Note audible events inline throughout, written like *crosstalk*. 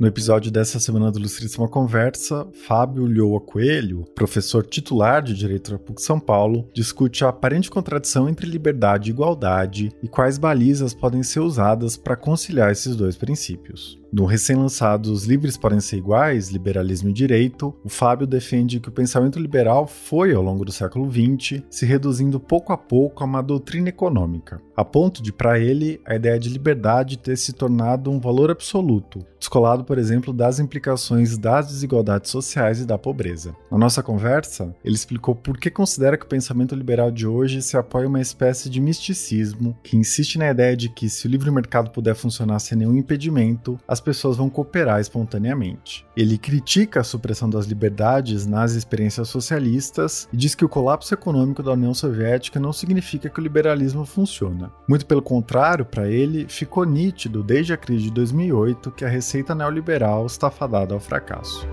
No episódio dessa semana do Ilustríssima Conversa, Fábio Lhoa Coelho, professor titular de Direito da PUC São Paulo, discute a aparente contradição entre liberdade e igualdade e quais balizas podem ser usadas para conciliar esses dois princípios. No recém-lançado Os Livres Podem Ser Iguais, Liberalismo e Direito, o Fábio defende que o pensamento liberal foi, ao longo do século XX, se reduzindo pouco a pouco a uma doutrina econômica, a ponto de, para ele, a ideia de liberdade ter se tornado um valor absoluto, descolado, por exemplo, das implicações das desigualdades sociais e da pobreza. Na nossa conversa, ele explicou por que considera que o pensamento liberal de hoje se apoia uma espécie de misticismo que insiste na ideia de que, se o livre mercado puder funcionar sem nenhum impedimento, as as pessoas vão cooperar espontaneamente. Ele critica a supressão das liberdades nas experiências socialistas e diz que o colapso econômico da União Soviética não significa que o liberalismo funciona. Muito pelo contrário, para ele, ficou nítido desde a crise de 2008 que a receita neoliberal está fadada ao fracasso.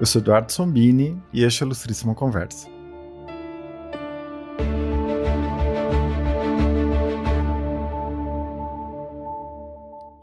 Eu sou Eduardo Sombini e este é a Ilustríssima Conversa.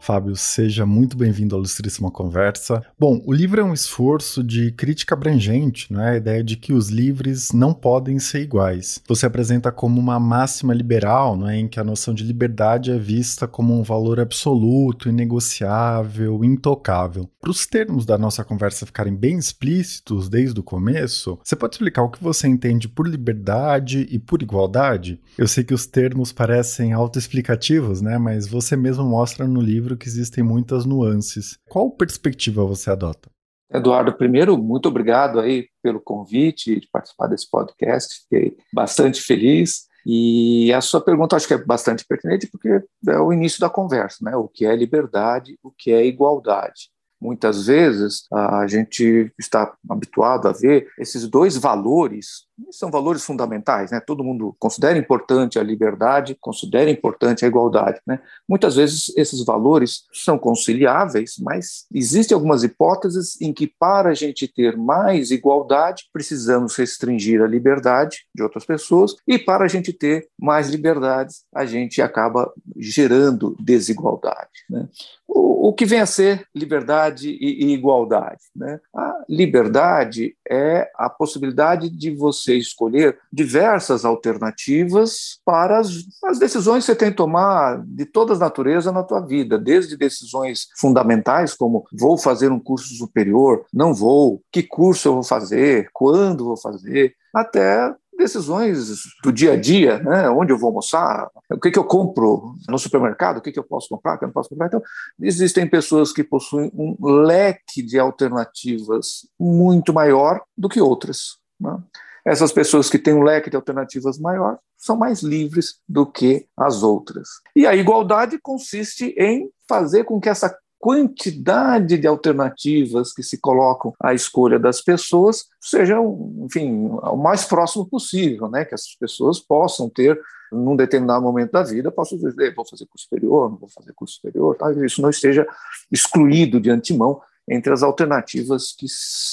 Fábio, seja muito bem-vindo à Ilustríssima Conversa. Bom, o livro é um esforço de crítica abrangente, não é? a ideia de que os livres não podem ser iguais. Você apresenta como uma máxima liberal, não é? em que a noção de liberdade é vista como um valor absoluto, inegociável, intocável. Para os termos da nossa conversa ficarem bem explícitos desde o começo, você pode explicar o que você entende por liberdade e por igualdade? Eu sei que os termos parecem autoexplicativos, né? mas você mesmo mostra no livro livro que existem muitas nuances. Qual perspectiva você adota? Eduardo, primeiro, muito obrigado aí pelo convite de participar desse podcast. Fiquei bastante feliz. E a sua pergunta acho que é bastante pertinente porque é o início da conversa, né? O que é liberdade, o que é igualdade. Muitas vezes a gente está habituado a ver esses dois valores são valores fundamentais, né? Todo mundo considera importante a liberdade, considera importante a igualdade, né? Muitas vezes esses valores são conciliáveis, mas existem algumas hipóteses em que para a gente ter mais igualdade, precisamos restringir a liberdade de outras pessoas e para a gente ter mais liberdades, a gente acaba gerando desigualdade, né? O, o que vem a ser liberdade e, e igualdade, né? A liberdade é a possibilidade de você você escolher diversas alternativas para as, as decisões que você tem que tomar de toda a natureza na tua vida, desde decisões fundamentais como vou fazer um curso superior, não vou, que curso eu vou fazer, quando vou fazer, até decisões do dia a dia, né? onde eu vou almoçar, o que, que eu compro no supermercado, o que, que eu posso comprar, o que eu não posso comprar. Então, existem pessoas que possuem um leque de alternativas muito maior do que outras. Né? Essas pessoas que têm um leque de alternativas maior são mais livres do que as outras. E a igualdade consiste em fazer com que essa quantidade de alternativas que se colocam à escolha das pessoas seja, enfim, o mais próximo possível, né? Que essas pessoas possam ter, num determinado momento da vida, possam dizer, vou fazer curso superior, não vou fazer curso superior, tá? isso não esteja excluído de antemão entre as alternativas que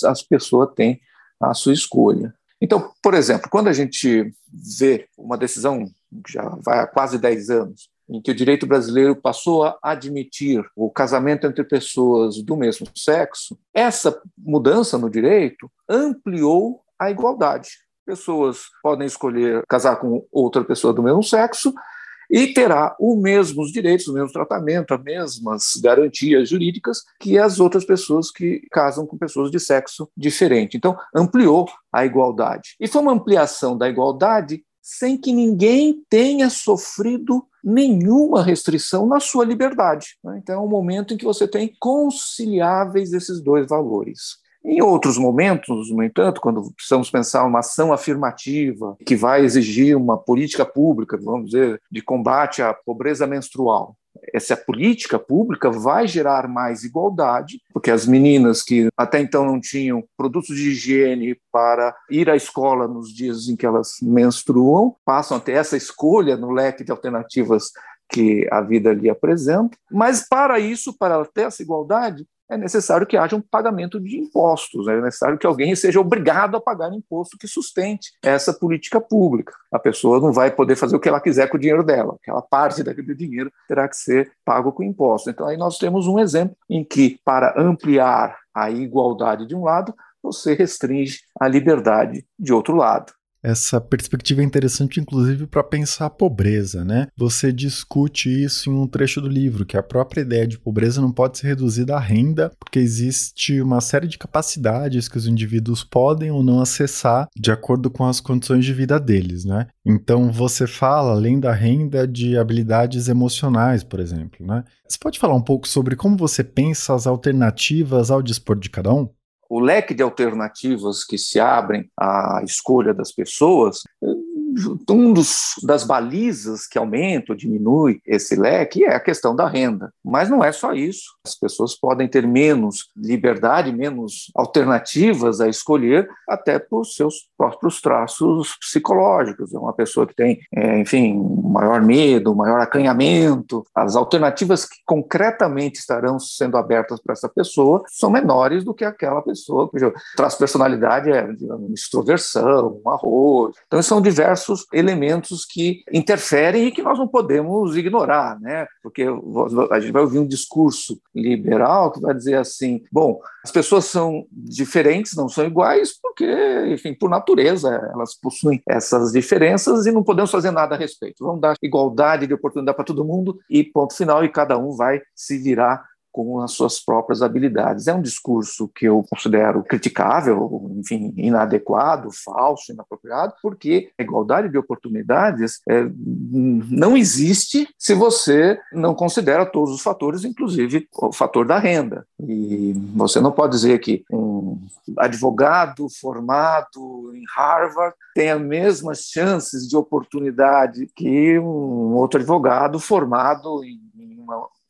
as pessoas têm à sua escolha. Então, por exemplo, quando a gente vê uma decisão que já vai há quase 10 anos, em que o direito brasileiro passou a admitir o casamento entre pessoas do mesmo sexo, essa mudança no direito ampliou a igualdade. Pessoas podem escolher casar com outra pessoa do mesmo sexo e terá os mesmos direitos, o mesmo tratamento, as mesmas garantias jurídicas que as outras pessoas que casam com pessoas de sexo diferente. Então, ampliou a igualdade. E foi uma ampliação da igualdade sem que ninguém tenha sofrido nenhuma restrição na sua liberdade. Né? Então, é um momento em que você tem conciliáveis esses dois valores. Em outros momentos, no entanto, quando precisamos pensar uma ação afirmativa que vai exigir uma política pública, vamos dizer, de combate à pobreza menstrual, essa política pública vai gerar mais igualdade, porque as meninas que até então não tinham produtos de higiene para ir à escola nos dias em que elas menstruam, passam a ter essa escolha no leque de alternativas que a vida lhe apresenta. Mas para isso, para ter essa igualdade, é necessário que haja um pagamento de impostos, é necessário que alguém seja obrigado a pagar imposto que sustente essa política pública. A pessoa não vai poder fazer o que ela quiser com o dinheiro dela, aquela parte daquele dinheiro terá que ser pago com imposto. Então, aí nós temos um exemplo em que, para ampliar a igualdade de um lado, você restringe a liberdade de outro lado. Essa perspectiva é interessante, inclusive, para pensar a pobreza, né? Você discute isso em um trecho do livro, que a própria ideia de pobreza não pode ser reduzida à renda, porque existe uma série de capacidades que os indivíduos podem ou não acessar de acordo com as condições de vida deles, né? Então, você fala, além da renda, de habilidades emocionais, por exemplo, né? Você pode falar um pouco sobre como você pensa as alternativas ao dispor de cada um? O leque de alternativas que se abrem à escolha das pessoas um dos das balizas que aumenta ou diminui esse leque é a questão da renda. Mas não é só isso. As pessoas podem ter menos liberdade, menos alternativas a escolher, até por seus próprios traços psicológicos. É uma pessoa que tem, é, enfim, maior medo, maior acanhamento. As alternativas que concretamente estarão sendo abertas para essa pessoa são menores do que aquela pessoa cujo traço personalidade é digamos, extroversão, arroz. Então, são diversos diversos elementos que interferem e que nós não podemos ignorar, né? Porque a gente vai ouvir um discurso liberal que vai dizer assim: bom, as pessoas são diferentes, não são iguais, porque, enfim, por natureza, elas possuem essas diferenças e não podemos fazer nada a respeito. Vamos dar igualdade de oportunidade para todo mundo e ponto final, e cada um vai se virar com as suas próprias habilidades. É um discurso que eu considero criticável, enfim, inadequado, falso, inapropriado, porque a igualdade de oportunidades é, não existe se você não considera todos os fatores, inclusive o fator da renda. E você não pode dizer que um advogado formado em Harvard tem as mesmas chances de oportunidade que um outro advogado formado em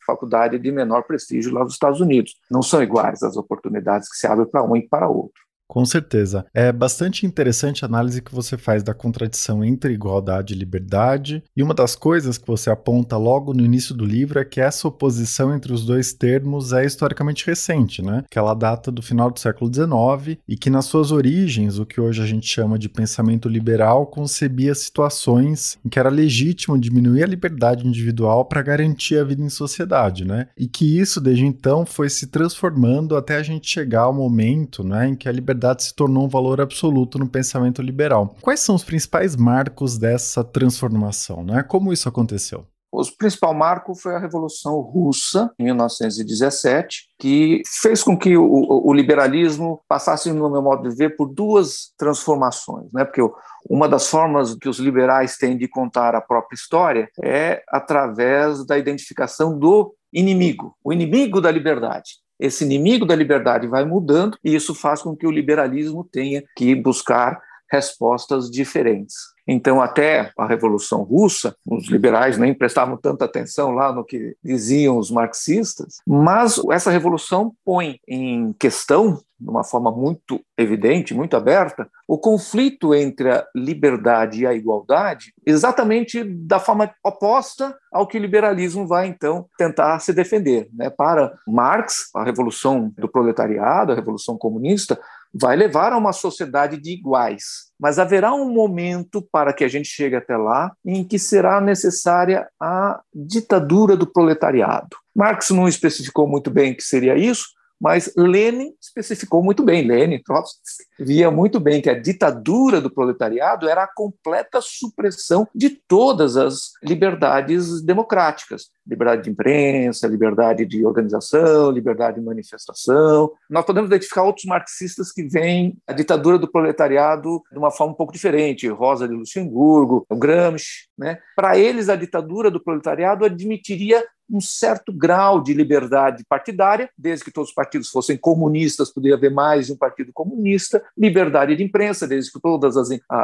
faculdade de menor prestígio lá dos Estados Unidos. Não são iguais as oportunidades que se abrem para um e para outro. Com certeza. É bastante interessante a análise que você faz da contradição entre igualdade e liberdade, e uma das coisas que você aponta logo no início do livro é que essa oposição entre os dois termos é historicamente recente, né? Que ela data do final do século XIX e que nas suas origens, o que hoje a gente chama de pensamento liberal concebia situações em que era legítimo diminuir a liberdade individual para garantir a vida em sociedade, né? E que isso desde então foi se transformando até a gente chegar ao momento, né, em que a liberdade liberdade se tornou um valor absoluto no pensamento liberal. Quais são os principais marcos dessa transformação? Né? Como isso aconteceu? O principal marco foi a Revolução Russa, em 1917, que fez com que o, o, liberalismo passasse, no meu modo de ver, por duas transformações. Né? Porque uma das formas que os liberais têm de contar a própria história é através da identificação do inimigo, o inimigo da liberdade esse inimigo da liberdade vai mudando e isso faz com que o liberalismo tenha que buscar respostas diferentes. Então, até a Revolução Russa, os liberais nem prestavam tanta atenção lá no que diziam os marxistas, mas essa revolução põe em questão, de uma forma muito evidente, muito aberta, o conflito entre a liberdade e a igualdade, exatamente da forma oposta ao que o liberalismo vai, então, tentar se defender. Né? Para Marx, a revolução do proletariado, a revolução comunista, vai levar a uma sociedade de iguais. Mas haverá um momento para que a gente chegue até lá em que será necessária a ditadura do proletariado. Marx não especificou muito bem o que seria isso, mas Lenin especificou muito bem, Lenin Trotsky via muito bem que a ditadura do proletariado era a completa supressão de todas as liberdades democráticas, liberdade de imprensa, liberdade de organização, liberdade de manifestação. Nós podemos identificar outros marxistas que veem a ditadura do proletariado de uma forma um pouco diferente, Rosa de Luxemburgo, Gramsci, né? Para eles a ditadura do proletariado admitiria um certo grau de liberdade partidária, desde que todos os partidos fossem comunistas, poderia haver mais de um partido comunista, liberdade de imprensa, desde que todos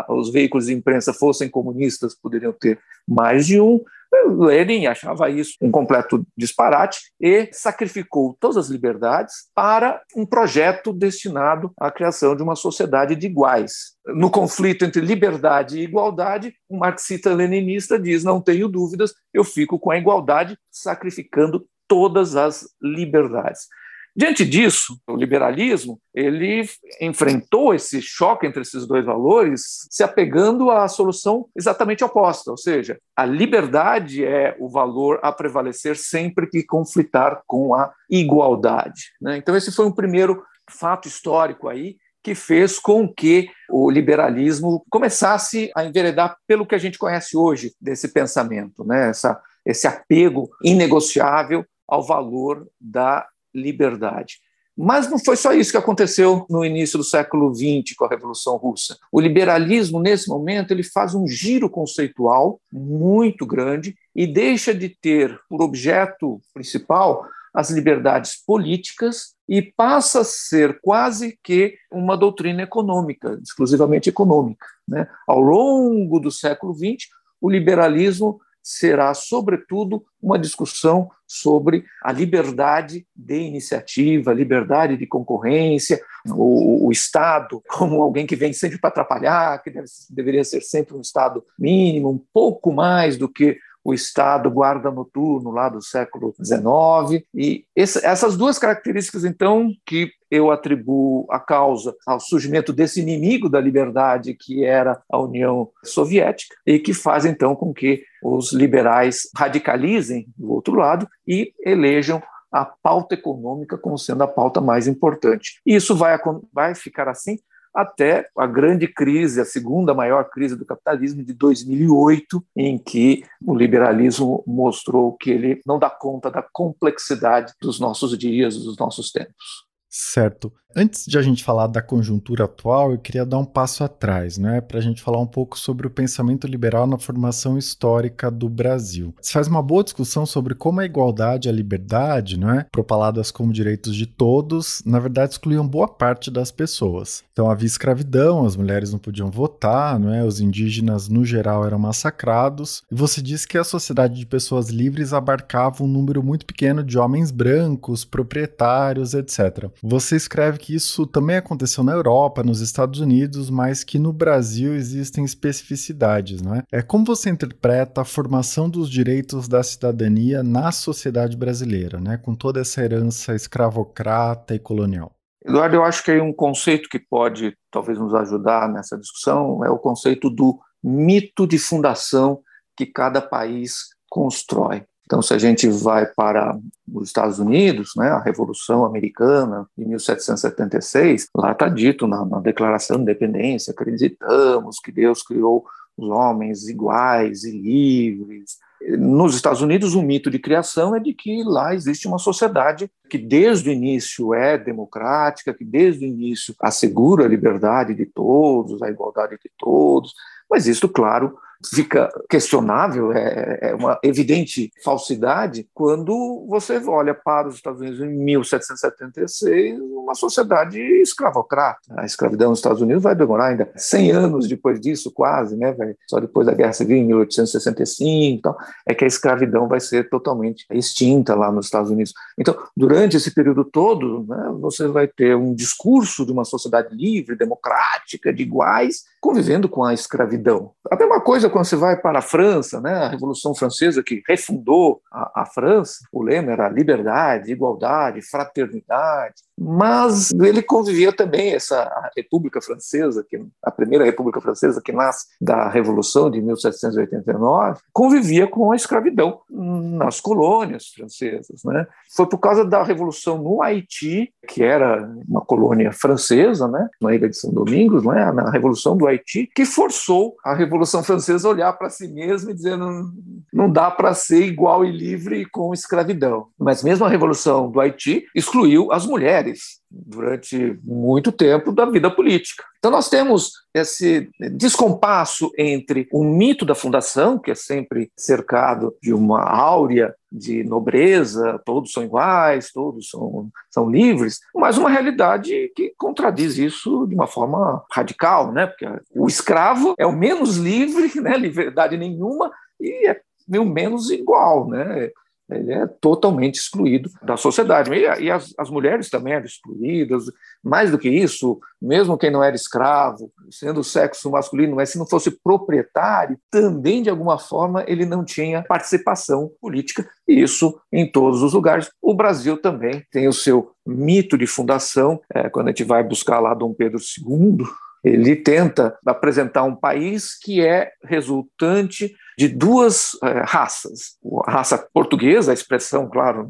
os veículos de imprensa fossem comunistas, poderiam ter mais de um. Lenin achava isso um completo disparate e sacrificou todas as liberdades para um projeto destinado à criação de uma sociedade de iguais. No conflito entre liberdade e igualdade, um marxista-leninista diz: não tenho dúvidas, eu fico com a igualdade, sacrificando todas as liberdades. Diante disso, o liberalismo ele enfrentou esse choque entre esses dois valores, se apegando à solução exatamente oposta, ou seja, a liberdade é o valor a prevalecer sempre que conflitar com a igualdade. Né? Então esse foi um primeiro fato histórico aí que fez com que o liberalismo começasse a enveredar pelo que a gente conhece hoje desse pensamento, né? Essa, esse apego inegociável ao valor da liberdade. Mas não foi só isso que aconteceu no início do século XX com a Revolução Russa. O liberalismo, nesse momento, ele faz um giro conceitual muito grande e deixa de ter por objeto principal as liberdades políticas e passa a ser quase que uma doutrina econômica, exclusivamente econômica. Né? Ao longo do século XX, o liberalismo será, sobretudo, uma discussão sobre a liberdade de iniciativa, liberdade de concorrência, o, o Estado como alguém que vem sempre para atrapalhar, que deve, deveria ser sempre um Estado mínimo, um pouco mais do que o Estado guarda noturno lá do século XIX. E esse, essas duas características, então, que eu atribuo a causa ao surgimento desse inimigo da liberdade que era a União Soviética e que faz então com que os liberais radicalizem do outro lado e elejam a pauta econômica como sendo a pauta mais importante. E isso vai, vai ficar assim até a grande crise, a segunda maior crise do capitalismo de 2008, em que o liberalismo mostrou que ele não dá conta da complexidade dos nossos dias, dos nossos tempos. Certo. Antes de a gente falar da conjuntura atual, eu queria dar um passo atrás, né, para a gente falar um pouco sobre o pensamento liberal na formação histórica do Brasil. Se faz uma boa discussão sobre como a igualdade e a liberdade, né, propaladas como direitos de todos, na verdade excluíam boa parte das pessoas. Então havia escravidão, as mulheres não podiam votar, né, os indígenas no geral eram massacrados, e você disse que a sociedade de pessoas livres abarcava um número muito pequeno de homens brancos, proprietários, etc. Você escreve que isso também aconteceu na Europa, nos Estados Unidos, mas que no Brasil existem especificidades, não é? É como você interpreta a formação dos direitos da cidadania na sociedade brasileira, né, com toda essa herança escravocrata e colonial? Eduardo, eu acho que é um conceito que pode talvez nos ajudar nessa discussão é o conceito do mito de fundação que cada país constrói. Então, se a gente vai para os Estados Unidos, né, a Revolução Americana de 1776, lá está dito na, na Declaração de Independência: acreditamos que Deus criou os homens iguais e livres. Nos Estados Unidos, o mito de criação é de que lá existe uma sociedade que desde o início é democrática, que desde o início assegura a liberdade de todos, a igualdade de todos, mas isso, claro, fica questionável, é, é, uma evidente falsidade quando você olha para os Estados Unidos em 1776, uma sociedade escravocrata. A escravidão nos Estados Unidos vai demorar ainda 100 anos depois disso, quase, né? Só depois da Guerra Civil, em 1865, então, é que a escravidão vai ser totalmente extinta lá nos Estados Unidos. Então, durante esse período todo, né, você vai ter um discurso de uma sociedade livre, democrática, de iguais, convivendo com a escravidão. Até uma coisa quando você vai para a França, né, a Revolução Francesa que refundou a, a França, o lema era liberdade, igualdade, fraternidade, mas ele convivia também essa República Francesa, que a primeira República Francesa que nasce da Revolução de 1789, convivia com a escravidão nas colônias francesas, né? Foi por causa da revolução no Haiti, que era uma colônia francesa, né, na ilha de São Domingos, né, na revolução do Haiti, que forçou a Revolução Francesa a olhar para si mesma e dizer não, não dá para ser igual e livre com escravidão. Mas mesmo a revolução do Haiti excluiu as mulheres durante muito tempo da vida política. Então, nós temos esse descompasso entre o mito da fundação, que é sempre cercado de uma áurea de nobreza, todos são iguais, todos são, são livres, mas uma realidade que contradiz isso de uma forma radical, né? Porque o escravo é o menos livre, né? liberdade nenhuma, e é meio menos igual, né? Ele é totalmente excluído da sociedade. E, e as, as, mulheres também eram excluídas. Mais do que isso, mesmo quem não era escravo, sendo sexo masculino, mas se não fosse proprietário, também de alguma forma ele não tinha participação política. E isso em todos os lugares. O Brasil também tem o seu mito de fundação. É, quando a gente vai buscar lá Dom Pedro II, ele tenta apresentar um país que é resultante de duas é, raças. A raça portuguesa, a expressão, claro,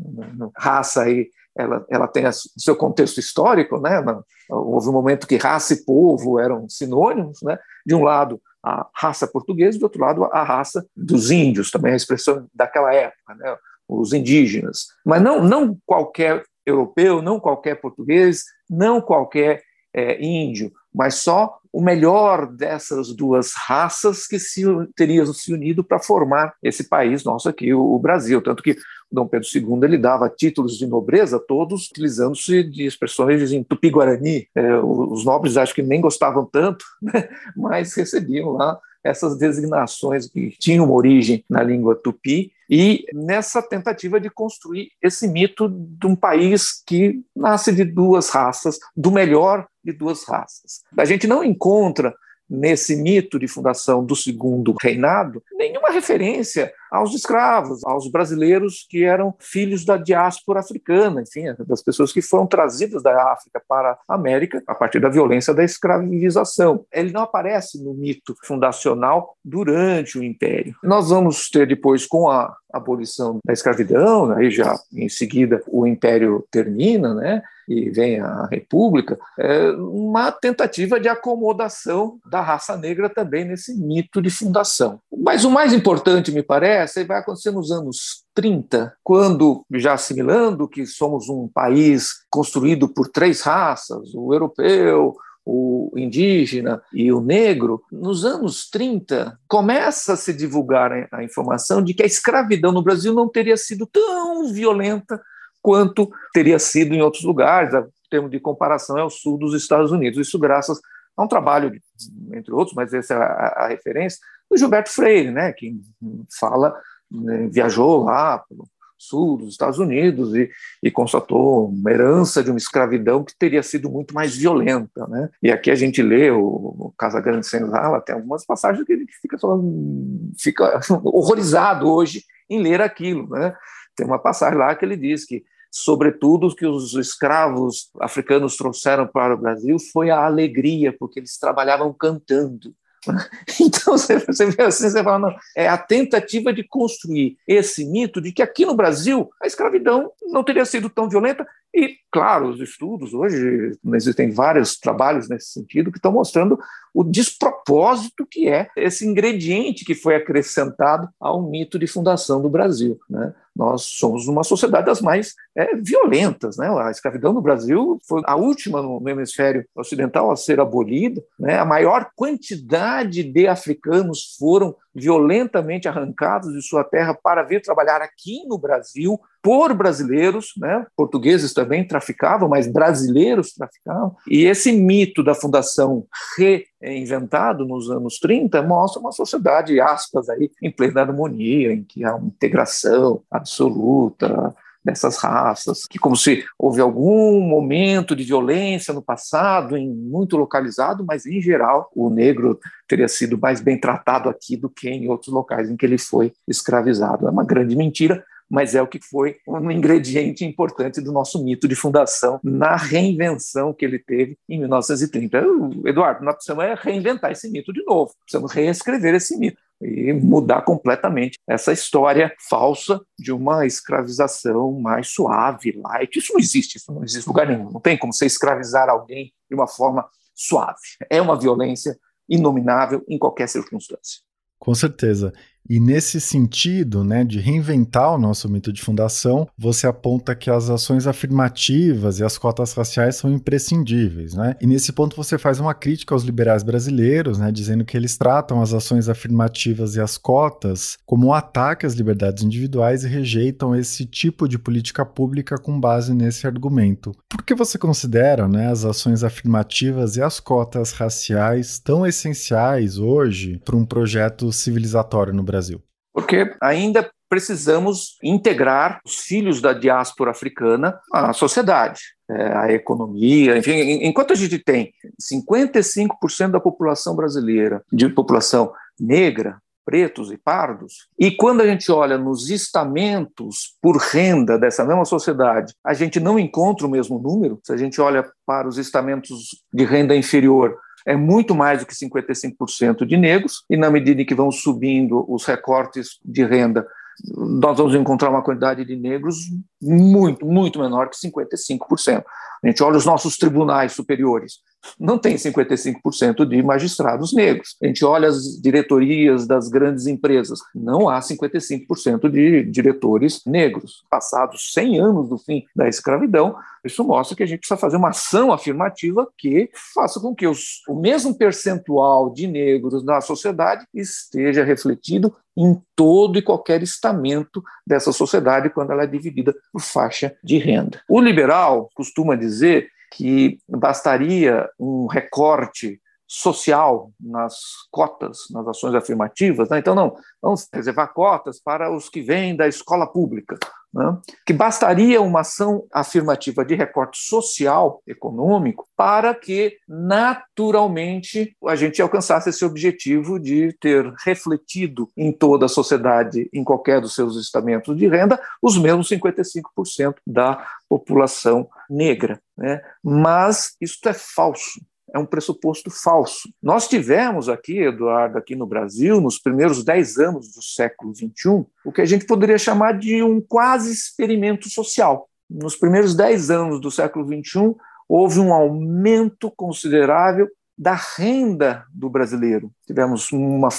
raça aí, ela, ela tem seu contexto histórico, né? Houve um momento que raça e povo eram sinônimos, né? De um lado, a raça portuguesa, do outro lado, a raça dos índios, também a expressão daquela época, né? Os indígenas. Mas não, não qualquer europeu, não qualquer português, não qualquer é, índio, mas só o melhor dessas duas raças que se, teriam se unido para formar esse país nosso aqui, o, Brasil. Tanto que Dom Pedro II ele dava títulos de nobreza, todos utilizando-se de expressões em tupi-guarani. É, os nobres acho que nem gostavam tanto, *laughs* né, mas recebiam lá essas designações que tinham origem na língua tupi, e nessa tentativa de construir esse mito de um país que nasce de duas raças, do melhor de duas raças. A gente não encontra nesse mito de fundação do segundo reinado nenhuma referência aos escravos, aos brasileiros que eram filhos da diáspora africana, enfim, das pessoas que foram trazidas da África para a América a partir da violência da escravização. Ele não aparece no mito fundacional durante o Império. Nós vamos ter depois, com a abolição da escravidão, aí já em seguida o Império termina, né? e vem a República, é uma tentativa de acomodação da raça negra também nesse mito de fundação. Mas o mais importante, me parece, vai acontecer nos anos 30, quando, já assimilando que somos um país construído por três raças, o europeu, o indígena e o negro, nos anos 30 começa a se divulgar a informação de que a escravidão no Brasil não teria sido tão violenta quanto teria sido em outros lugares. O termo de comparação é o sul dos Estados Unidos. Isso graças a um trabalho, entre outros, mas essa é a, a referência, do Gilberto Freire, né, que fala, né, viajou lá pelo sul dos Estados Unidos e, e, constatou uma herança de uma escravidão que teria sido muito mais violenta, né? E aqui a gente lê o, o Casagrande Senzala, tem algumas passagens que ele fica, fica *laughs* horrorizado hoje em ler aquilo, né? Tem uma passagem lá que ele diz que sobretudo que os escravos africanos trouxeram para o Brasil foi a alegria, porque eles trabalhavam cantando. *laughs* Então você, vê assim, você fala, não, é a tentativa de construir esse mito de que aqui no Brasil a escravidão não teria sido tão violenta. E, claro, os estudos hoje, existem vários trabalhos nesse sentido que estão mostrando o despropósito que é esse ingrediente que foi acrescentado ao mito de fundação do Brasil. Né? Nós somos uma sociedade das mais é, violentas. Né? A escravidão no Brasil foi a última no, hemisfério ocidental a ser abolida. Né? A maior quantidade de africanos foram violentamente arrancados de sua terra para vir trabalhar aqui no Brasil por brasileiros, né? portugueses também traficavam, mas brasileiros traficavam. E esse mito da fundação reinventado nos anos 30 mostra uma sociedade, aspas, aí, em plena harmonia, em que há uma integração absoluta, dessas raças, que como se houve algum momento de violência no passado, em muito localizado, mas em geral o negro teria sido mais bem tratado aqui do que em outros locais em que ele foi escravizado. É uma grande mentira, mas é o que foi um ingrediente importante do nosso mito de fundação na reinvenção que ele teve em 1930. Eduardo, nós precisamos reinventar esse mito de novo, precisamos reescrever esse mito e mudar completamente essa história falsa de uma escravização mais suave, light. Isso não existe, isso não existe em lugar nenhum. Não tem como você escravizar alguém de uma forma suave. É uma violência inominável em qualquer circunstância. Com certeza. E nesse sentido, né, de reinventar o nosso mito de fundação, você aponta que as ações afirmativas e as cotas raciais são imprescindíveis, né? E nesse ponto você faz uma crítica aos liberais brasileiros, né, dizendo que eles tratam as ações afirmativas e as cotas como um ataque às liberdades individuais e rejeitam esse tipo de política pública com base nesse argumento. Por que você considera, né, as ações afirmativas e as cotas raciais tão essenciais hoje para um projeto civilizatório no Brasil? Brasil. Porque ainda precisamos integrar os filhos da diáspora africana à sociedade. É, à economia, enfim, enquanto a gente tem 55% da população brasileira, de população negra, pretos e pardos. E quando a gente olha nos estamentos por renda dessa mesma sociedade, a gente não encontra o mesmo número. Se a gente olha para os estamentos de renda inferior, é muito mais do que 55% de negros, e na medida em que vão subindo os recortes de renda, nós vamos encontrar uma quantidade de negros muito, muito menor que 55%. A gente olha os nossos tribunais superiores, não tem 55% de magistrados negros. A gente olha as diretorias das grandes empresas, não há 55% de diretores negros. Passados 100 anos do fim da escravidão, isso mostra que a gente precisa fazer uma ação afirmativa que faça com que os, o mesmo percentual de negros na sociedade esteja refletido em todo e qualquer estamento dessa sociedade quando ela é dividida por faixa de renda. O liberal costuma dizer que bastaria um recorte social nas cotas, nas ações afirmativas. Né? Então, não, vamos reservar cotas para os que vêm da escola pública. Né? Que bastaria uma ação afirmativa de recorte social, econômico, para que naturalmente a gente alcançasse esse objetivo de ter refletido em toda a sociedade, em qualquer dos seus estamentos de renda, os mesmos 55% da população negra. Né? Mas isso é falso é um pressuposto falso. Nós tivemos aqui, Eduardo, aqui no Brasil, nos primeiros dez anos do século XXI, o que a gente poderia chamar de um quase experimento social. Nos primeiros dez anos do século XXI, houve um aumento considerável da renda do brasileiro. Tivemos uma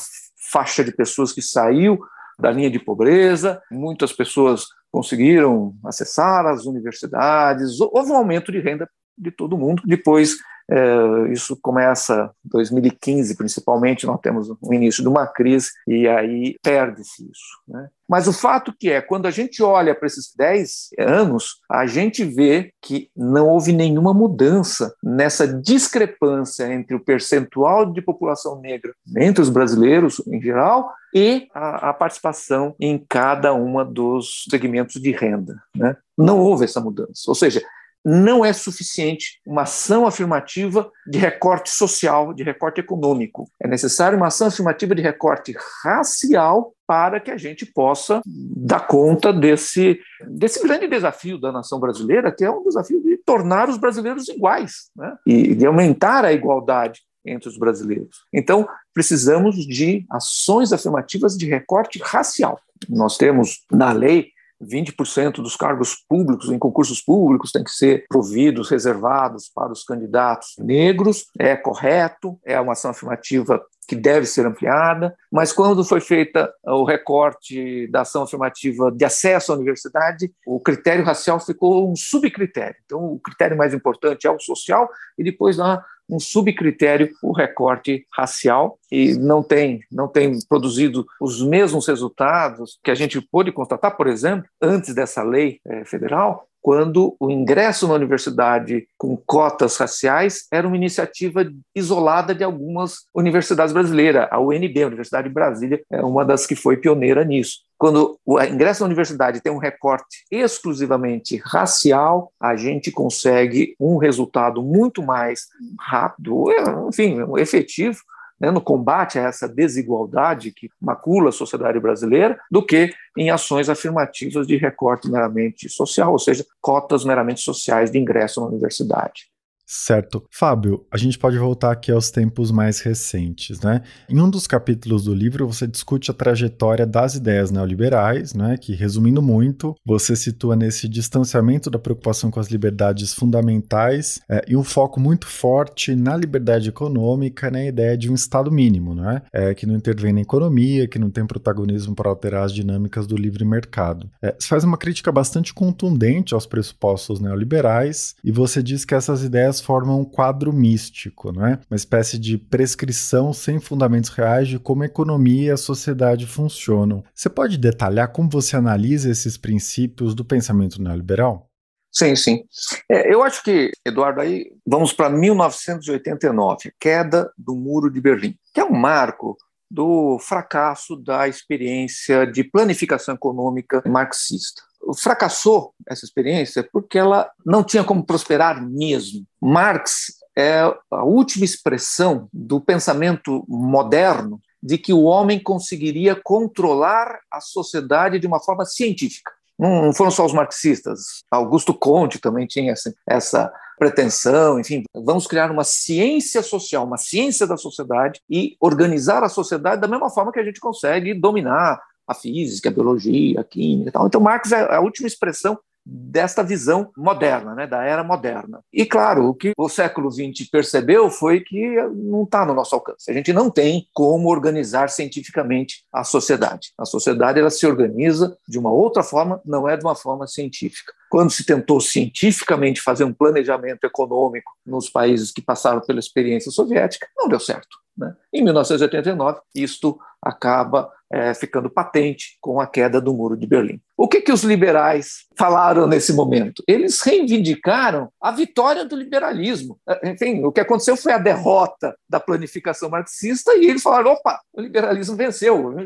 faixa de pessoas que saiu da linha de pobreza, muitas pessoas conseguiram acessar as universidades, houve um aumento de renda de todo mundo. Depois é, isso começa em 2015, principalmente, nós temos o início de uma crise e aí perde-se isso. Né? Mas o fato que é, quando a gente olha para esses 10 anos, a gente vê que não houve nenhuma mudança nessa discrepância entre o percentual de população negra entre os brasileiros em geral e a, a participação em cada uma dos segmentos de renda. Né? Não houve essa mudança. Ou seja, não é suficiente uma ação afirmativa de recorte social, de recorte econômico. É necessário uma ação afirmativa de recorte racial para que a gente possa dar conta desse, desse grande desafio da nação brasileira, que é um desafio de tornar os brasileiros iguais né? e de aumentar a igualdade entre os brasileiros. Então, precisamos de ações afirmativas de recorte racial. Nós temos na lei 20% dos cargos públicos em concursos públicos têm que ser providos, reservados para os candidatos negros. É correto, é uma ação afirmativa que deve ser ampliada, mas quando foi feita o recorte da ação afirmativa de acesso à universidade, o critério racial ficou um subcritério. Então, o critério mais importante é o social e depois lá um subcritério, o recorte racial, e não tem, não tem produzido os mesmos resultados que a gente pôde constatar, por exemplo, antes dessa lei é, federal, quando o ingresso na universidade com cotas raciais era uma iniciativa isolada de algumas universidades brasileiras. A UNB, a Universidade de Brasília, é uma das que foi pioneira nisso. Quando o ingresso na universidade tem um recorte exclusivamente racial, a gente consegue um resultado muito mais rápido, enfim, efetivo, né, no combate a essa desigualdade que macula a sociedade brasileira, do que em ações afirmativas de recorte meramente social, ou seja, cotas meramente sociais de ingresso na universidade. Certo. Fábio, a gente pode voltar aqui aos tempos mais recentes, né? Em um dos capítulos do livro, você discute a trajetória das ideias neoliberais, né? Que, resumindo muito, você situa nesse distanciamento da preocupação com as liberdades fundamentais é, e um foco muito forte na liberdade econômica, na ideia de um Estado mínimo, né? É, que não intervém na economia, que não tem protagonismo para alterar as dinâmicas do livre mercado. É, você faz uma crítica bastante contundente aos pressupostos neoliberais e você diz que essas ideias ideias formam um quadro místico, não é? uma espécie de prescrição sem fundamentos reais de como a economia e a sociedade funcionam. Você pode detalhar como você analisa esses princípios do pensamento neoliberal? Sim, sim. É, eu acho que, Eduardo, aí vamos para 1989, queda do Muro de Berlim, que é um marco do fracasso da experiência de planificação econômica marxista. Fracassou essa experiência porque ela não tinha como prosperar mesmo. Marx é a última expressão do pensamento moderno de que o homem conseguiria controlar a sociedade de uma forma científica. Não foram só os marxistas, Augusto Conte também tinha essa, essa pretensão, enfim, vamos criar uma ciência social, uma ciência da sociedade e organizar a sociedade da mesma forma que a gente consegue dominar a física, a biologia, a química e tal. Então, Marx é a última expressão desta visão moderna, né, da era moderna. E claro, o que o século XX percebeu foi que não está no nosso alcance. A gente não tem como organizar cientificamente a sociedade. A sociedade ela se organiza de uma outra forma, não é de uma forma científica. Quando se tentou cientificamente fazer um planejamento econômico nos países que passaram pela experiência soviética, não deu certo. Né? Em 1989, isto acaba é, ficando patente com a queda do Muro de Berlim. O que, que os liberais falaram nesse momento? Eles reivindicaram a vitória do liberalismo. É, enfim, o que aconteceu foi a derrota da planificação marxista e eles falaram: opa, o liberalismo venceu.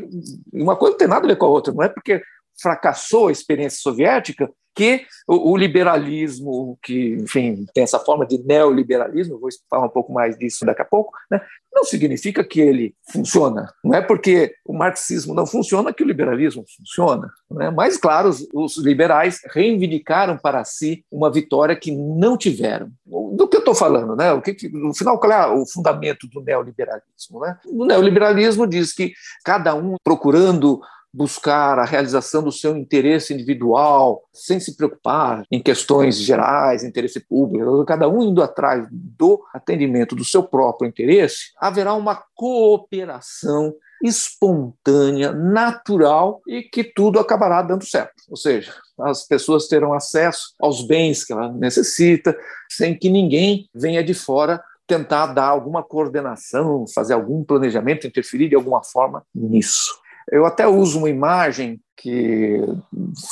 Uma coisa não tem nada a ver com a outra, não é porque fracassou a experiência soviética que o, o, liberalismo, que, enfim, tem essa forma de neoliberalismo, vou falar um pouco mais disso daqui a pouco, né, não significa que ele funciona. Não é porque o marxismo não funciona que o liberalismo funciona. Né? Mas, claro, os, os liberais reivindicaram para si uma vitória que não tiveram. Do que eu estou falando? Né? O que, no final, qual é o fundamento do neoliberalismo? Né? O neoliberalismo diz que cada um procurando buscar a realização do seu interesse individual, sem se preocupar em questões gerais, interesse público, cada um indo atrás do atendimento do seu próprio interesse, haverá uma cooperação espontânea, natural e que tudo acabará dando certo. Ou seja, as pessoas terão acesso aos bens que ela necessita, sem que ninguém venha de fora tentar dar alguma coordenação, fazer algum planejamento, interferir de alguma forma nisso. Eu até uso uma imagem que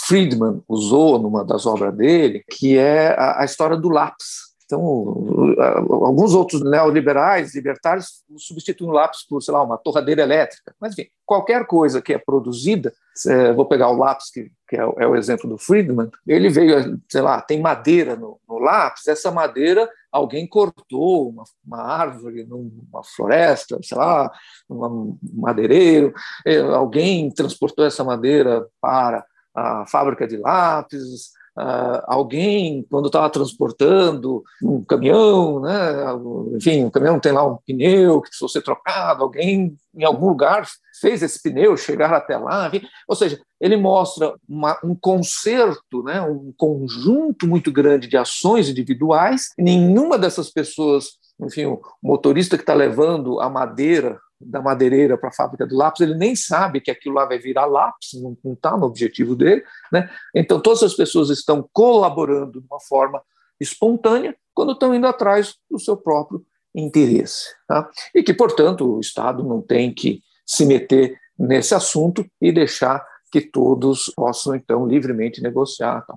Friedman usou numa das obras dele, que é a, a história do lápis. Então, alguns outros neoliberais, libertários, substituem o lápis por, sei lá, uma torradeira elétrica. Mas, enfim, qualquer coisa que é produzida, é, vou pegar o lápis, que, que é, é, o exemplo do Friedman, ele veio, sei lá, tem madeira no, no lápis, essa madeira alguém cortou uma, uma, árvore numa floresta, sei lá, um madeireiro, é, alguém transportou essa madeira para a fábrica de lápis, Uh, alguém, quando estava transportando um caminhão, né, enfim, o caminhão tem lá um pneu que precisou ser trocado, alguém em algum lugar fez esse pneu chegar até lá, enfim, ou seja, ele mostra uma, um concerto, né, um conjunto muito grande de ações individuais, nenhuma dessas pessoas, enfim, o motorista que está levando a madeira da madeireira para a fábrica de lápis, ele nem sabe que aquilo lá vai virar lápis, não está no objetivo dele. Né? Então, todas as pessoas estão colaborando de uma forma espontânea quando estão indo atrás do seu próprio interesse. Tá? E que, portanto, o Estado não tem que se meter nesse assunto e deixar que todos possam, então, livremente negociar. Tá?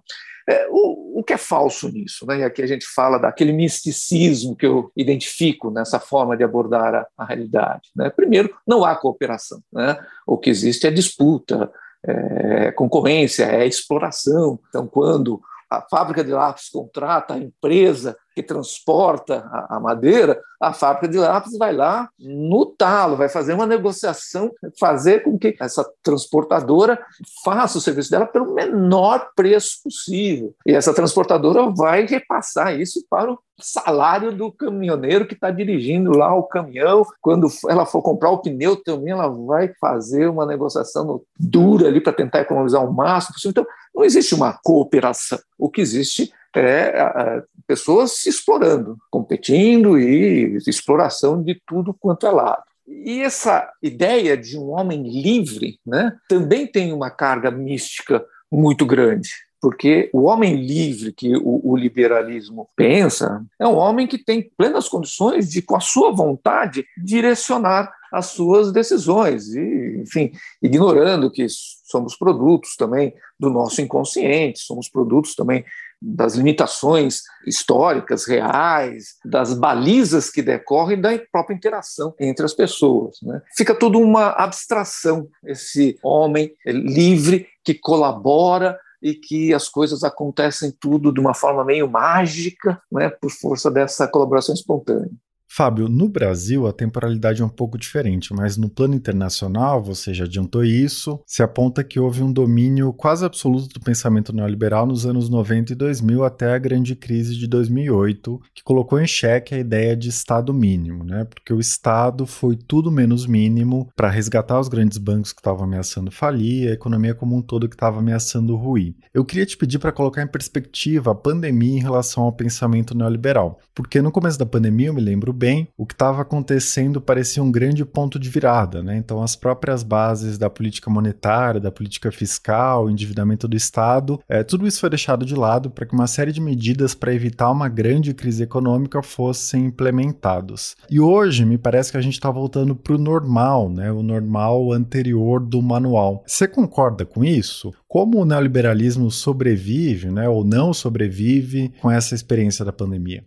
É, o, o, que é falso nisso? Né? E aqui a gente fala daquele misticismo que eu identifico nessa forma de abordar a, a realidade. Né? Primeiro, não há cooperação. Né? O que existe é disputa, é concorrência, é exploração. Então, quando a fábrica de lápis contrata a empresa que transporta a, a, madeira, a fábrica de lápis vai lá no talo, vai fazer uma negociação, fazer com que essa transportadora faça o serviço dela pelo menor preço possível. E essa transportadora vai repassar isso para o salário do caminhoneiro que está dirigindo lá o caminhão. Quando ela for comprar o pneu também, ela vai fazer uma negociação dura ali para tentar economizar o máximo possível. Então, não existe uma cooperação. O que existe é pessoas se explorando, competindo e exploração de tudo quanto é lado. E essa ideia de um homem livre né, também tem uma carga mística muito grande porque o homem livre que o, o, liberalismo pensa é um homem que tem plenas condições de, com a sua vontade, direcionar as suas decisões, e, enfim, ignorando que somos produtos também do nosso inconsciente, somos produtos também das limitações históricas, reais, das balizas que decorrem da própria interação entre as pessoas. Né? Fica tudo uma abstração, esse homem livre que colabora e que as coisas acontecem tudo de uma forma meio mágica, né, por força dessa colaboração espontânea. Fábio, no Brasil a temporalidade é um pouco diferente, mas no plano internacional, você já adiantou isso, se aponta que houve um domínio quase absoluto do pensamento neoliberal nos anos 90 e 2000 até a grande crise de 2008, que colocou em xeque a ideia de Estado mínimo, né? Porque o Estado foi tudo menos mínimo para resgatar os grandes bancos que estavam ameaçando falir, a economia como um todo que estava ameaçando ruir. Eu queria te pedir para colocar em perspectiva a pandemia em relação ao pensamento neoliberal, porque no começo da pandemia eu me lembro bem, o que estava acontecendo parecia um grande ponto de virada, né? Então, as próprias bases da política monetária, da política fiscal, endividamento do Estado, é, tudo isso foi deixado de lado para que uma série de medidas para evitar uma grande crise econômica fossem implementados. E hoje, me parece que a gente está voltando para o normal, né? O normal anterior do manual. Você concorda com isso? Como o neoliberalismo sobrevive, né, ou não sobrevive com essa experiência da pandemia?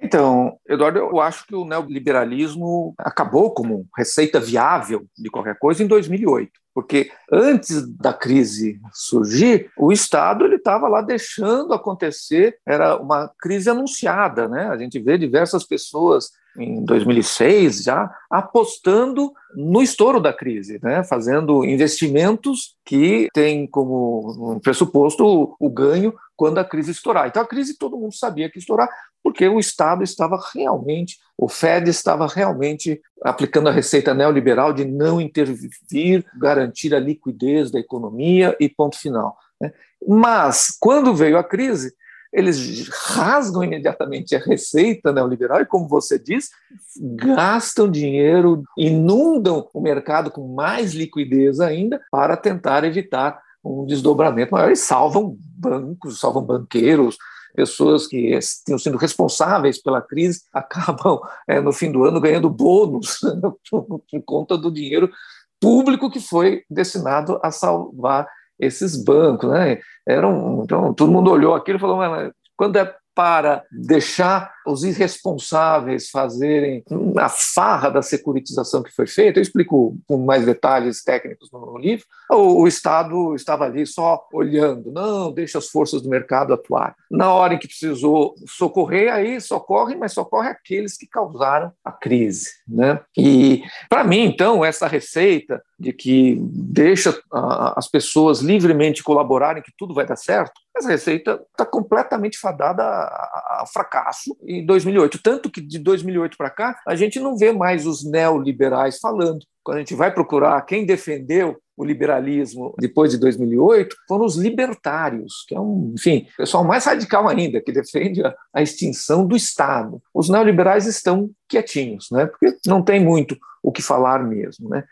Então, Eduardo, eu acho que o neoliberalismo acabou como receita viável de qualquer coisa em 2008, porque antes da crise surgir, o Estado ele estava lá deixando acontecer, era uma crise anunciada, né? A gente vê diversas pessoas em 2006 já apostando no estouro da crise, né? fazendo investimentos que têm como pressuposto o, o ganho quando a crise estourar. Então a crise todo mundo sabia que estourar, porque o Estado estava realmente, o Fed estava realmente aplicando a receita neoliberal de não intervir, garantir a liquidez da economia e ponto final. Né? Mas quando veio a crise, eles rasgam imediatamente a receita neoliberal e, como você diz, gastam dinheiro, inundam o mercado com mais liquidez ainda para tentar evitar um desdobramento maior e salvam bancos, salvam banqueiros, pessoas que tinham sido responsáveis pela crise *laughs* acabam, é, no fim do ano, ganhando bônus *laughs* por conta do dinheiro público que foi destinado a salvar esses bancos, né? Eram, então, todo mundo olhou aquilo e falou, mas quando é para deixar os irresponsáveis fazerem a farra da securitização que foi feita, eu explico com mais detalhes técnicos no livro, o, o Estado estava ali só olhando, não, deixa as forças do mercado atuar. Na hora em que precisou socorrer, aí socorre, mas socorre aqueles que causaram a crise. Né? E, para mim, então, essa receita de que deixa as pessoas livremente colaborarem, que tudo vai dar certo, essa receita está completamente fadada ao fracasso em 2008. Tanto que de 2008 para cá, a gente não vê mais os neoliberais falando. Quando a gente vai procurar quem defendeu o liberalismo depois de 2008 foram os libertários, que é um, enfim, pessoal mais radical ainda, que defende a, a extinção do Estado. Os neoliberais estão quietinhos, né? porque não tem muito o que falar mesmo. Né?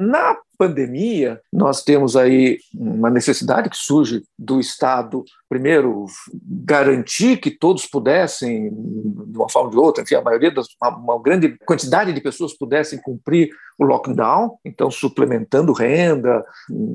Na pandemia, nós temos aí uma necessidade que surge do Estado, primeiro, garantir que todos pudessem, de uma forma ou de outra, enfim, a maioria das, uma, uma grande quantidade de pessoas pudessem cumprir o lockdown, então suplementando renda,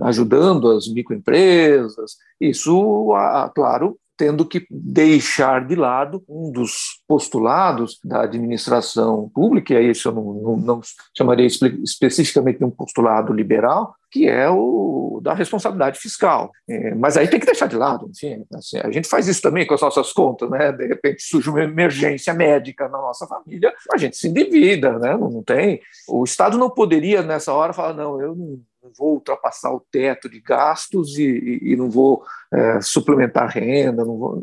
ajudando as microempresas. Isso, claro, tendo que deixar de lado um dos postulados da administração pública, e aí isso eu não, não, não chamaria espe especificamente de um postulado liberal, que é o da responsabilidade fiscal. É, mas aí tem que deixar de lado, enfim, assim, a gente faz isso também com as nossas contas, né? De repente surge uma emergência médica na nossa família, a gente se endivida, né? Não, não tem. O Estado não poderia nessa hora falar, não, eu não não vou ultrapassar o teto de gastos e, e, e não vou é, suplementar renda, vou,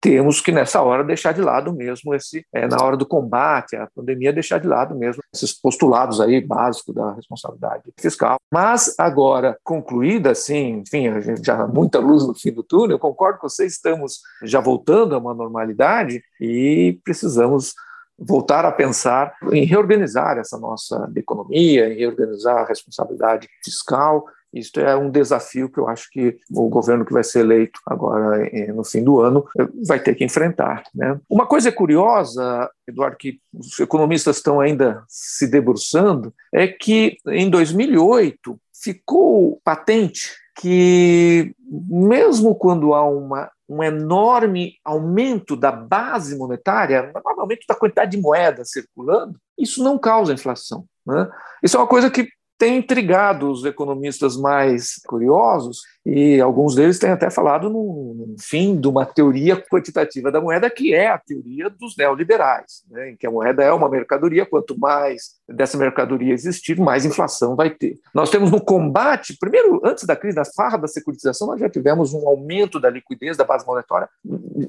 temos que nessa hora deixar de lado mesmo esse, é, na hora do combate à pandemia, deixar de lado mesmo esses postulados aí básicos da responsabilidade fiscal. Mas agora concluída, assim, enfim, a gente já muita luz no fim do túnel, eu concordo com vocês, estamos já voltando a uma normalidade e precisamos voltar a pensar em reorganizar essa nossa economia, em reorganizar a responsabilidade fiscal. Isto é um desafio que eu acho que o governo que vai ser eleito agora eh, no fim do ano eh, vai ter que enfrentar. Né? Uma coisa curiosa, Eduardo, que os economistas estão ainda se debruçando, é que em 2008 ficou patente que, mesmo quando há uma um enorme aumento da base monetária, um aumento da quantidade de moeda circulando, isso não causa inflação. Né? Isso é uma coisa que tem intrigado os economistas mais curiosos, e alguns deles têm até falado no, fim de uma teoria quantitativa da moeda, que é a teoria dos neoliberais, né, em que a moeda é uma mercadoria, quanto mais dessa mercadoria existir, mais inflação vai ter. Nós temos no combate, primeiro, antes da crise, da farra da securitização, nós já tivemos um aumento da liquidez da base monetária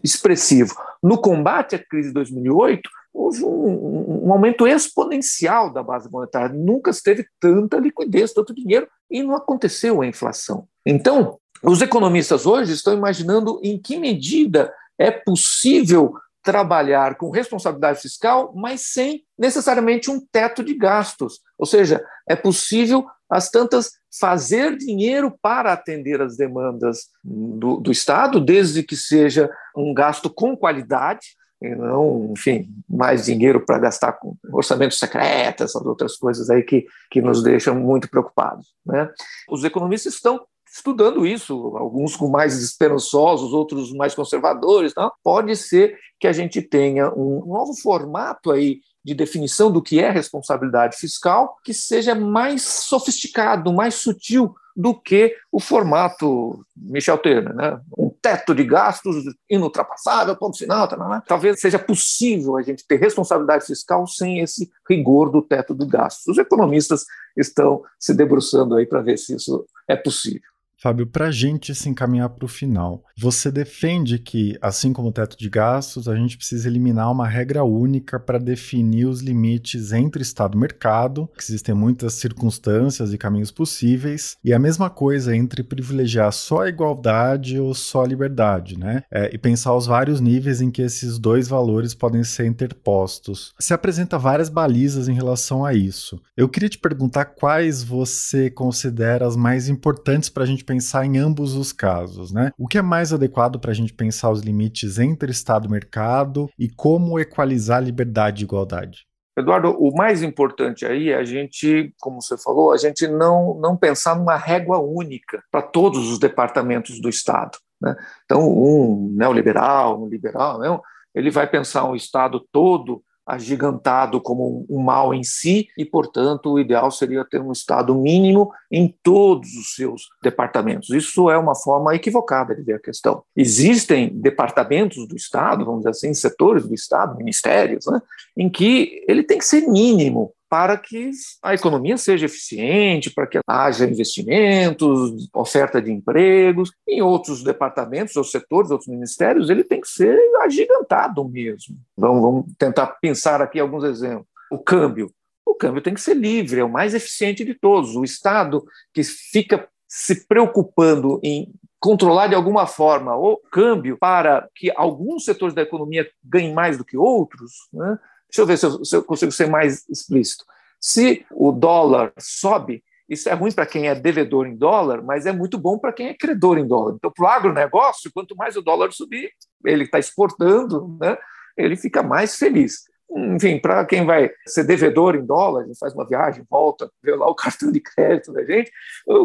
expressivo. No combate à crise de 2008, houve um, um, aumento exponencial da base monetária. Nunca se teve tanta liquidez, tanto dinheiro, e não aconteceu a inflação. Então, os economistas hoje estão imaginando em que medida é possível trabalhar com responsabilidade fiscal, mas sem necessariamente um teto de gastos. Ou seja, é possível, as tantas, fazer dinheiro para atender as demandas do, do Estado, desde que seja um gasto com qualidade, e não, enfim, mais dinheiro para gastar com orçamentos secretos, essas outras coisas aí que, que nos deixam muito preocupados. Né? Os economistas estão estudando isso, alguns com mais esperançosos, outros mais conservadores. Não? Pode ser que a gente tenha um novo formato aí de definição do que é responsabilidade fiscal que seja mais sofisticado, mais sutil do que o formato Michel Temer, né? um teto de gastos inultrapassável, ponto final, tá, né? talvez seja possível a gente ter responsabilidade fiscal sem esse rigor do teto de gastos. Os economistas estão se debruçando aí para ver se isso é possível. Fábio, para a gente se encaminhar para o final, você defende que, assim como o teto de gastos, a gente precisa eliminar uma regra única para definir os limites entre Estado e mercado, que existem muitas circunstâncias e caminhos possíveis, e a mesma coisa entre privilegiar só a igualdade ou só a liberdade, né? É, e pensar os vários níveis em que esses dois valores podem ser interpostos. Se apresenta várias balizas em relação a isso. Eu queria te perguntar quais você considera as mais importantes para a gente pensar pensar em ambos os casos, né? O que é mais adequado para a gente pensar os limites entre Estado e mercado e como equalizar liberdade e igualdade? Eduardo, o mais importante aí é a gente, como você falou, a gente não, não pensar numa régua única para todos os departamentos do Estado. Né? Então, um neoliberal, um liberal, né? ele vai pensar um Estado todo agigantado como um mal em si, e, portanto, o ideal seria ter um Estado mínimo em todos os seus departamentos. Isso é uma forma equivocada de ver a questão. Existem departamentos do Estado, vamos dizer assim, setores do Estado, ministérios, né, em que ele tem que ser mínimo para que a economia seja eficiente, para que haja investimentos, oferta de empregos. Em outros departamentos, ou setores, outros ministérios, ele tem que ser agigantado mesmo. Vamos, tentar pensar aqui alguns exemplos. O câmbio. O câmbio tem que ser livre, é o mais eficiente de todos. O Estado que fica se preocupando em controlar de alguma forma o câmbio para que alguns setores da economia ganhem mais do que outros, né? Deixa eu ver se eu, se eu consigo ser mais explícito. Se o dólar sobe, isso é ruim para quem é devedor em dólar, mas é muito bom para quem é credor em dólar. Então, para o agronegócio, quanto mais o dólar subir, ele está exportando, né, ele fica mais feliz. Enfim, para quem vai ser devedor em dólar, faz uma viagem, volta, vê lá o *laughs* cartão de crédito da gente,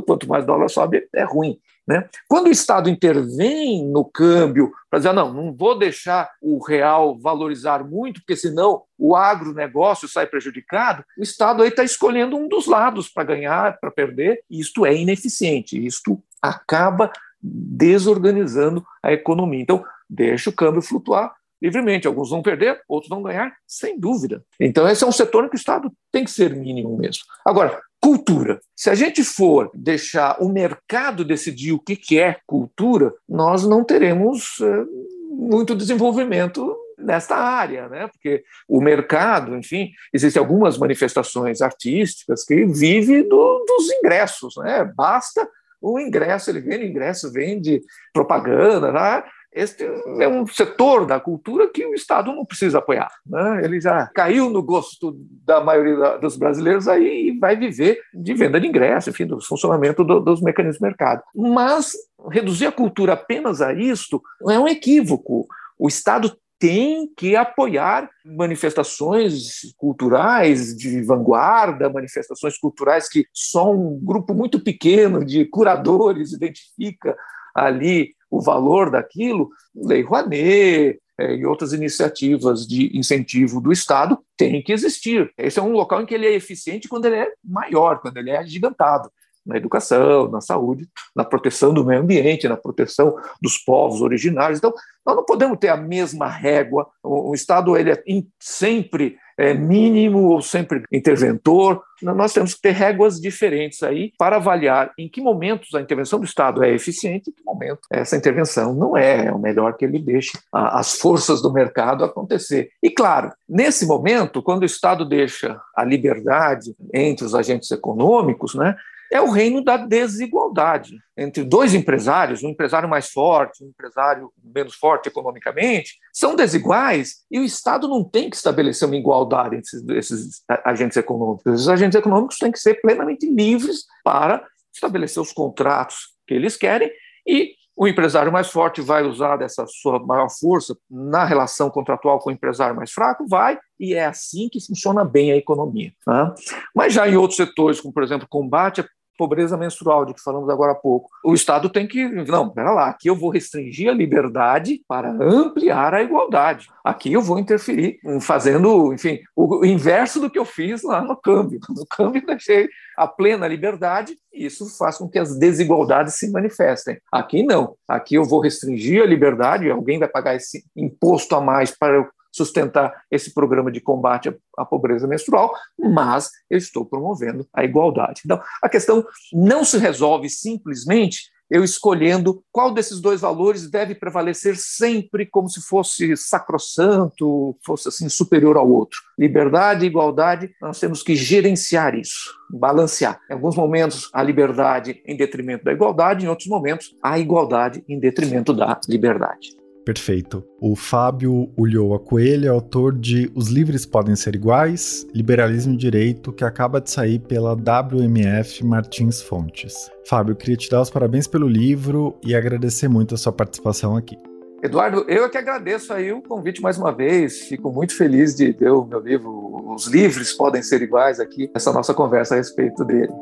quanto mais dólar sobe, é ruim. Né? Quando o Estado intervém no câmbio para dizer, não, não vou deixar o real valorizar muito, porque senão o agronegócio sai prejudicado, o Estado aí está escolhendo um dos lados para ganhar, para perder, e isto é ineficiente, isto acaba desorganizando a economia. Então, deixa o câmbio flutuar livremente. Alguns vão perder, outros vão ganhar, sem dúvida. Então, esse é um setor em que o Estado tem que ser mínimo mesmo. Agora, Cultura. Se a gente for deixar o mercado decidir o que é cultura, nós não teremos eh, muito desenvolvimento nesta área, né? Porque o mercado, enfim, existem algumas manifestações artísticas que vivem do, dos ingressos, né? Basta o ingresso, ele vende ingresso, vende propaganda, né? Este é um setor da cultura que o Estado não precisa apoiar. Né? Ele já caiu no gosto da maioria dos brasileiros aí e vai viver de venda de ingresso, enfim, do funcionamento do, dos mecanismos de mercado. Mas reduzir a cultura apenas a isto é um equívoco. O Estado tem que apoiar manifestações culturais de vanguarda, manifestações culturais que só um grupo muito pequeno de curadores identifica ali o valor daquilo, Lei Rouanet, é, e outras iniciativas de incentivo do Estado têm que existir. Esse é um local em que ele é eficiente quando ele é maior, quando ele é gigantado na educação, na saúde, na proteção do meio ambiente, na proteção dos povos originários. Então, nós não podemos ter a mesma régua. O, Estado ele é sempre é, mínimo ou sempre interventor. Nós temos que ter réguas diferentes aí para avaliar em que momentos a intervenção do Estado é eficiente em que momento essa intervenção não é. É o melhor que ele deixe as forças do mercado acontecer. E, claro, nesse momento, quando o Estado deixa a liberdade entre os agentes econômicos, né, é o reino da desigualdade entre dois empresários, um empresário mais forte, um empresário menos forte economicamente, são desiguais e o Estado não tem que estabelecer uma igualdade entre esses, esses agentes econômicos. Os agentes econômicos têm que ser plenamente livres para estabelecer os contratos que eles querem e o empresário mais forte vai usar dessa sua maior força na relação contratual com o empresário mais fraco, vai, e é assim que funciona bem a economia. Tá? Mas já em outros setores, como por exemplo combate pobreza menstrual, de que falamos agora há pouco. O Estado tem que. Não, pera lá, aqui eu vou restringir a liberdade para ampliar a igualdade. Aqui eu vou interferir, fazendo, enfim, o inverso do que eu fiz lá no câmbio. *laughs* No câmbio, deixei a plena liberdade e isso faz com que as desigualdades se manifestem. Aqui não. Aqui eu vou restringir a liberdade, alguém vai pagar esse imposto a mais para eu sustentar esse programa de combate à pobreza menstrual, mas eu estou promovendo a igualdade. Então, a questão não se resolve simplesmente eu escolhendo qual desses dois valores deve prevalecer sempre como se fosse sacrossanto, fosse assim superior ao outro. Liberdade e igualdade, nós temos que gerenciar isso, balancear. Em alguns momentos a liberdade em detrimento da igualdade, em outros momentos a igualdade em detrimento da liberdade. Perfeito. O Fábio Ulloa Coelho é autor de Os Livres Podem Ser Iguais, Liberalismo e Direito, que acaba de sair pela WMF Martins Fontes. Fábio, queria te dar os parabéns pelo livro e agradecer muito a sua participação aqui. Eduardo, eu é que agradeço aí o convite mais uma vez. Fico muito feliz de ter o meu livro Os Livres Podem Ser Iguais aqui, essa nossa conversa a respeito dele.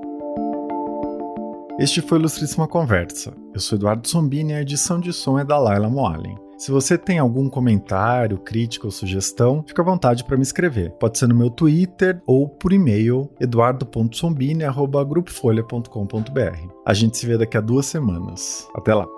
Este foi o Ilustríssima Conversa. Eu sou Eduardo Sombini e a edição de som é da Laila Moalen. Se você tem algum comentário, crítica ou sugestão, fica à vontade para me escrever. Pode ser no meu Twitter ou por e-mail eduardo.sombini.grupofolha.com.br. A gente se vê daqui a duas semanas. Até lá!